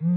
Hello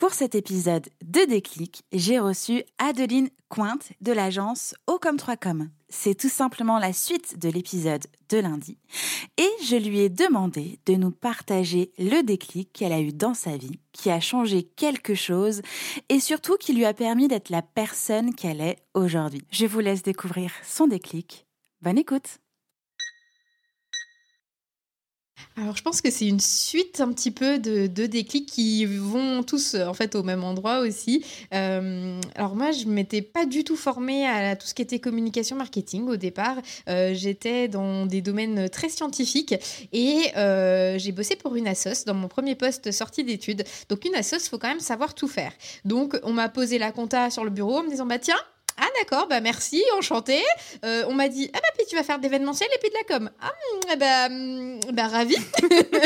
pour cet épisode de Déclic, j'ai reçu Adeline Cointe de l'agence O comme 3 Com. C'est tout simplement la suite de l'épisode de lundi et je lui ai demandé de nous partager le déclic qu'elle a eu dans sa vie, qui a changé quelque chose et surtout qui lui a permis d'être la personne qu'elle est aujourd'hui. Je vous laisse découvrir son déclic. Bonne écoute alors je pense que c'est une suite un petit peu de, de, déclics qui vont tous en fait au même endroit aussi. Euh, alors moi je m'étais pas du tout formée à tout ce qui était communication marketing au départ. Euh, J'étais dans des domaines très scientifiques et euh, j'ai bossé pour une assoce dans mon premier poste sortie d'études. Donc une assoce faut quand même savoir tout faire. Donc on m'a posé la compta sur le bureau en me disant bah tiens d'accord, bah merci, enchanté. Euh, on m'a dit, ah bah puis tu vas faire d'événementiel et puis de la com. Ah mm, bah, mm, bah ravi.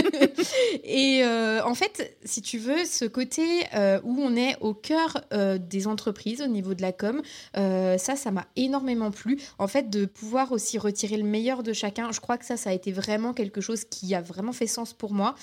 et euh, en fait, si tu veux, ce côté euh, où on est au cœur des entreprises au niveau de la com, ça, ça m'a énormément plu. En fait, de pouvoir aussi retirer le meilleur de chacun, je crois que ça, ça a été vraiment quelque chose qui a vraiment fait sens pour moi.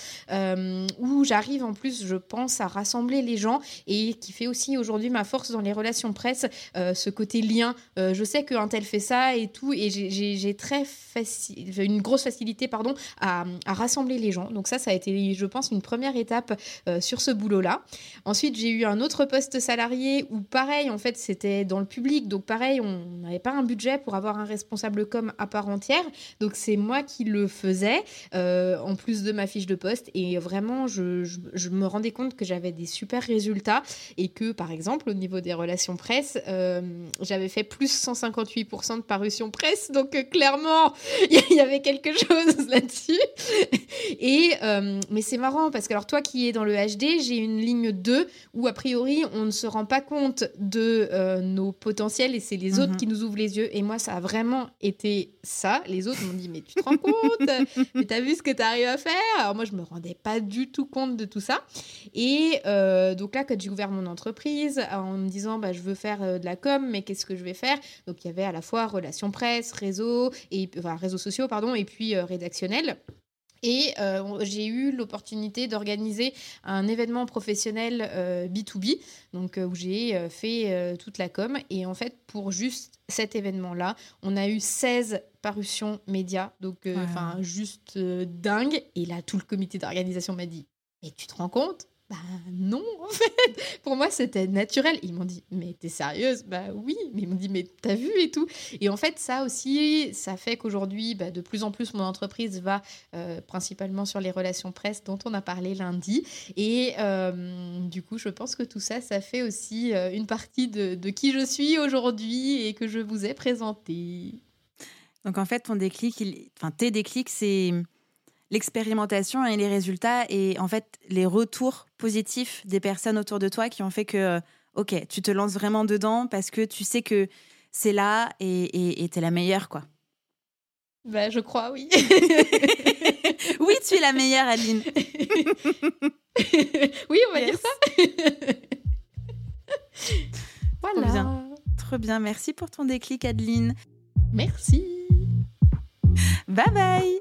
où j'arrive en plus, je pense, à rassembler les gens et qui fait aussi aujourd'hui ma force dans les relations presse, ce côté côté lien. Euh, je sais qu'un tel fait ça et tout, et j'ai très facile, une grosse facilité pardon, à, rassembler les gens. Donc ça, ça a été, je pense, une première étape euh, sur ce boulot-là. Ensuite, j'ai eu un autre poste salarié où, pareil, en fait, c'était dans le public. Donc pareil, on n'avait pas un budget pour avoir un responsable com à part entière. Donc c'est moi qui le faisais, euh, en plus de ma fiche de poste. Et vraiment, je, je, me rendais compte que j'avais des super résultats et que, par exemple, au niveau des relations presse, j'avais fait plus 158% de parution presse, donc euh, clairement, il y, avait quelque chose là-dessus. Et, euh, mais c'est marrant, parce que alors toi qui es dans le HD, j'ai une ligne 2 où a priori on ne se rend pas compte de euh, nos potentiels et c'est les autres mhm. qui nous ouvrent les yeux. Et moi, ça a vraiment été ça. Les autres m'ont dit, mais tu te rends compte? Mais t'as vu ce que tu arrives à faire? Alors moi, je me rendais pas du tout compte de tout ça. Et donc là, quand j'ai ouvert mon entreprise, en me disant, bah, je veux faire de la com, mais qu'est-ce que je vais faire? Donc il y avait à la fois relations presse, réseau, et, enfin, réseaux sociaux, pardon, et puis euh, rédactionnel. Et euh, j'ai eu l'opportunité d'organiser un événement professionnel B2B, euh, donc où j'ai fait toute la com. Et en fait, pour juste cet événement-là, on a eu 16 parutions médias, donc enfin juste dingue. Et là, tout le comité d'organisation m'a dit, et tu te rends compte? Bah non, en fait. Pour moi, c'était naturel. Ils m'ont dit, mais t'es sérieuse? Bah oui. Mais ils m'ont dit, mais t'as vu et tout. Et en fait, ça aussi, ça fait qu'aujourd'hui, bah, de plus en plus, mon entreprise va euh, principalement sur les relations presse dont on a parlé lundi. Et euh, du coup, je pense que tout ça, ça fait aussi euh, une partie de, qui je suis aujourd'hui et que je vous ai présenté. Donc en fait, ton déclic, enfin tes déclics, c'est l'expérimentation et les résultats et en fait les retours positifs des personnes autour de toi qui ont fait que, euh, ok, tu te lances vraiment dedans parce que tu sais que c'est là et tu es la meilleure, quoi. Bah, je crois, oui. oui, tu es la meilleure, Adeline. oui, on va dire ça. voilà. Trop bien. Trop bien. Merci pour ton déclic, Adeline. Merci. Bye bye.